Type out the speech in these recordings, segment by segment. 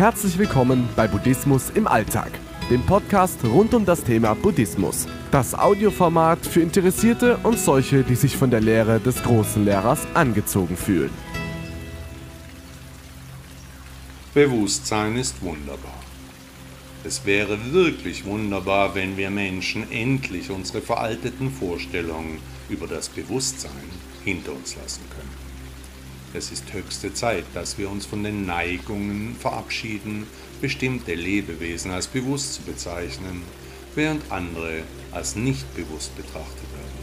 Herzlich willkommen bei Buddhismus im Alltag, dem Podcast rund um das Thema Buddhismus. Das Audioformat für Interessierte und solche, die sich von der Lehre des großen Lehrers angezogen fühlen. Bewusstsein ist wunderbar. Es wäre wirklich wunderbar, wenn wir Menschen endlich unsere veralteten Vorstellungen über das Bewusstsein hinter uns lassen können. Es ist höchste Zeit, dass wir uns von den Neigungen verabschieden, bestimmte Lebewesen als bewusst zu bezeichnen, während andere als nicht bewusst betrachtet werden.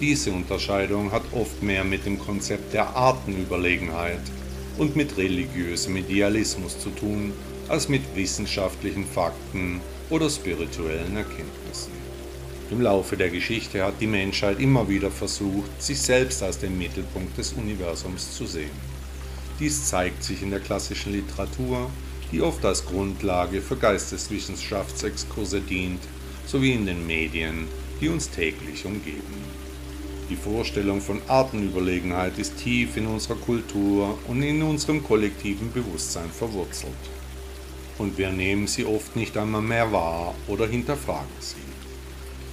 Diese Unterscheidung hat oft mehr mit dem Konzept der Artenüberlegenheit und mit religiösem Idealismus zu tun, als mit wissenschaftlichen Fakten oder spirituellen Erkenntnissen. Im Laufe der Geschichte hat die Menschheit immer wieder versucht, sich selbst als den Mittelpunkt des Universums zu sehen. Dies zeigt sich in der klassischen Literatur, die oft als Grundlage für Geisteswissenschaftsexkurse dient, sowie in den Medien, die uns täglich umgeben. Die Vorstellung von Artenüberlegenheit ist tief in unserer Kultur und in unserem kollektiven Bewusstsein verwurzelt. Und wir nehmen sie oft nicht einmal mehr wahr oder hinterfragen sie.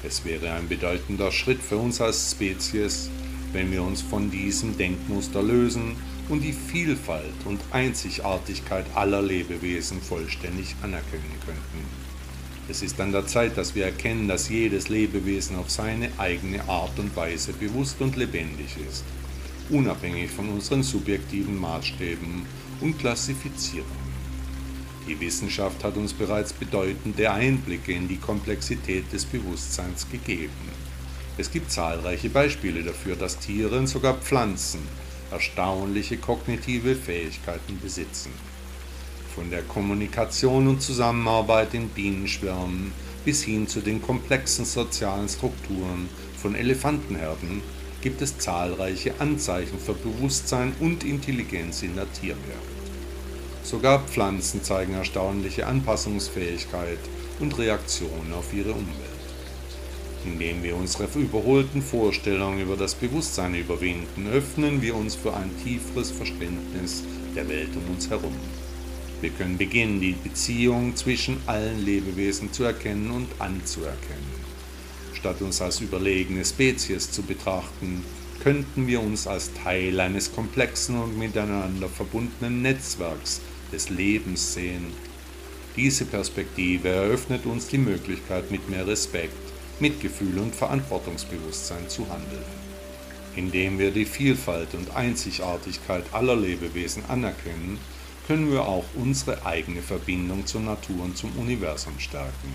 Es wäre ein bedeutender Schritt für uns als Spezies, wenn wir uns von diesem Denkmuster lösen und die Vielfalt und Einzigartigkeit aller Lebewesen vollständig anerkennen könnten. Es ist an der Zeit, dass wir erkennen, dass jedes Lebewesen auf seine eigene Art und Weise bewusst und lebendig ist, unabhängig von unseren subjektiven Maßstäben und Klassifizierungen. Die Wissenschaft hat uns bereits bedeutende Einblicke in die Komplexität des Bewusstseins gegeben. Es gibt zahlreiche Beispiele dafür, dass Tiere und sogar Pflanzen erstaunliche kognitive Fähigkeiten besitzen. Von der Kommunikation und Zusammenarbeit in Bienenschwärmen bis hin zu den komplexen sozialen Strukturen von Elefantenherden gibt es zahlreiche Anzeichen für Bewusstsein und Intelligenz in der Tierwelt. Sogar Pflanzen zeigen erstaunliche Anpassungsfähigkeit und Reaktion auf ihre Umwelt. Indem wir unsere überholten Vorstellungen über das Bewusstsein überwinden, öffnen wir uns für ein tieferes Verständnis der Welt um uns herum. Wir können beginnen, die Beziehung zwischen allen Lebewesen zu erkennen und anzuerkennen. Statt uns als überlegene Spezies zu betrachten, könnten wir uns als Teil eines komplexen und miteinander verbundenen Netzwerks des Lebens sehen. Diese Perspektive eröffnet uns die Möglichkeit, mit mehr Respekt, Mitgefühl und Verantwortungsbewusstsein zu handeln. Indem wir die Vielfalt und Einzigartigkeit aller Lebewesen anerkennen, können wir auch unsere eigene Verbindung zur Natur und zum Universum stärken.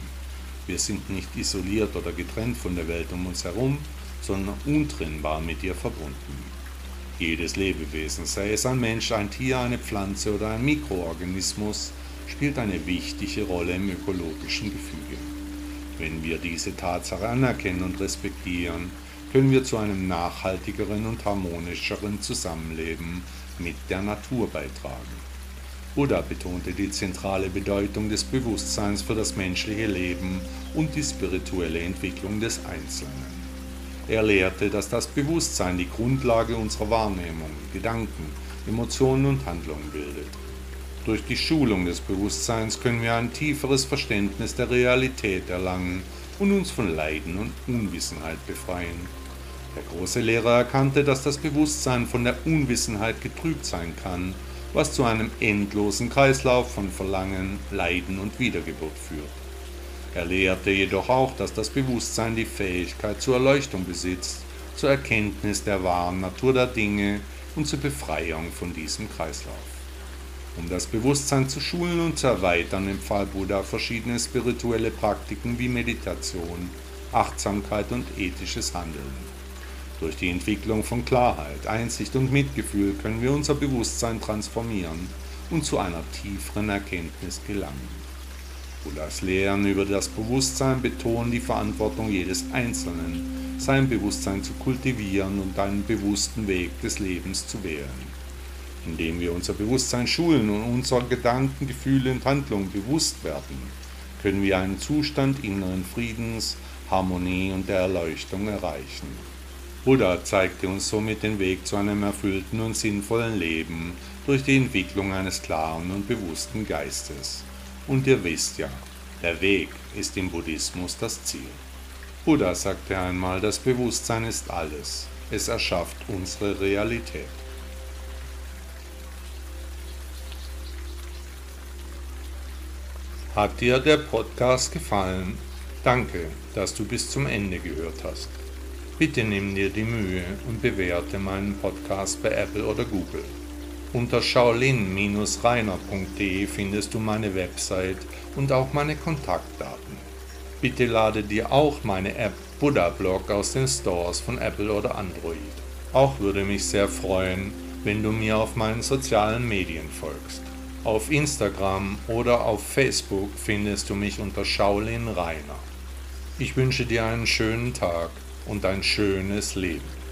Wir sind nicht isoliert oder getrennt von der Welt um uns herum, sondern untrennbar mit ihr verbunden. Jedes Lebewesen, sei es ein Mensch, ein Tier, eine Pflanze oder ein Mikroorganismus, spielt eine wichtige Rolle im ökologischen Gefüge. Wenn wir diese Tatsache anerkennen und respektieren, können wir zu einem nachhaltigeren und harmonischeren Zusammenleben mit der Natur beitragen. Buddha betonte die zentrale Bedeutung des Bewusstseins für das menschliche Leben und die spirituelle Entwicklung des Einzelnen. Er lehrte, dass das Bewusstsein die Grundlage unserer Wahrnehmung, Gedanken, Emotionen und Handlungen bildet. Durch die Schulung des Bewusstseins können wir ein tieferes Verständnis der Realität erlangen und uns von Leiden und Unwissenheit befreien. Der große Lehrer erkannte, dass das Bewusstsein von der Unwissenheit getrübt sein kann, was zu einem endlosen Kreislauf von Verlangen, Leiden und Wiedergeburt führt. Er lehrte jedoch auch, dass das Bewusstsein die Fähigkeit zur Erleuchtung besitzt, zur Erkenntnis der wahren Natur der Dinge und zur Befreiung von diesem Kreislauf. Um das Bewusstsein zu schulen und zu erweitern, empfahl Buddha verschiedene spirituelle Praktiken wie Meditation, Achtsamkeit und ethisches Handeln. Durch die Entwicklung von Klarheit, Einsicht und Mitgefühl können wir unser Bewusstsein transformieren und zu einer tieferen Erkenntnis gelangen. Buddhas Lehren über das Bewusstsein betonen die Verantwortung jedes Einzelnen, sein Bewusstsein zu kultivieren und einen bewussten Weg des Lebens zu wählen. Indem wir unser Bewusstsein schulen und unsere Gedanken, Gefühle und Handlungen bewusst werden, können wir einen Zustand inneren Friedens, Harmonie und der Erleuchtung erreichen. Buddha zeigte uns somit den Weg zu einem erfüllten und sinnvollen Leben, durch die Entwicklung eines klaren und bewussten Geistes. Und ihr wisst ja, der Weg ist im Buddhismus das Ziel. Buddha sagte einmal, das Bewusstsein ist alles, es erschafft unsere Realität. Hat dir der Podcast gefallen? Danke, dass du bis zum Ende gehört hast. Bitte nimm dir die Mühe und bewerte meinen Podcast bei Apple oder Google. Unter shaolin-reiner.de findest du meine Website und auch meine Kontaktdaten. Bitte lade dir auch meine App Buddha Blog aus den Stores von Apple oder Android. Auch würde mich sehr freuen, wenn du mir auf meinen sozialen Medien folgst. Auf Instagram oder auf Facebook findest du mich unter Shaolin Rainer. Ich wünsche dir einen schönen Tag und ein schönes Leben.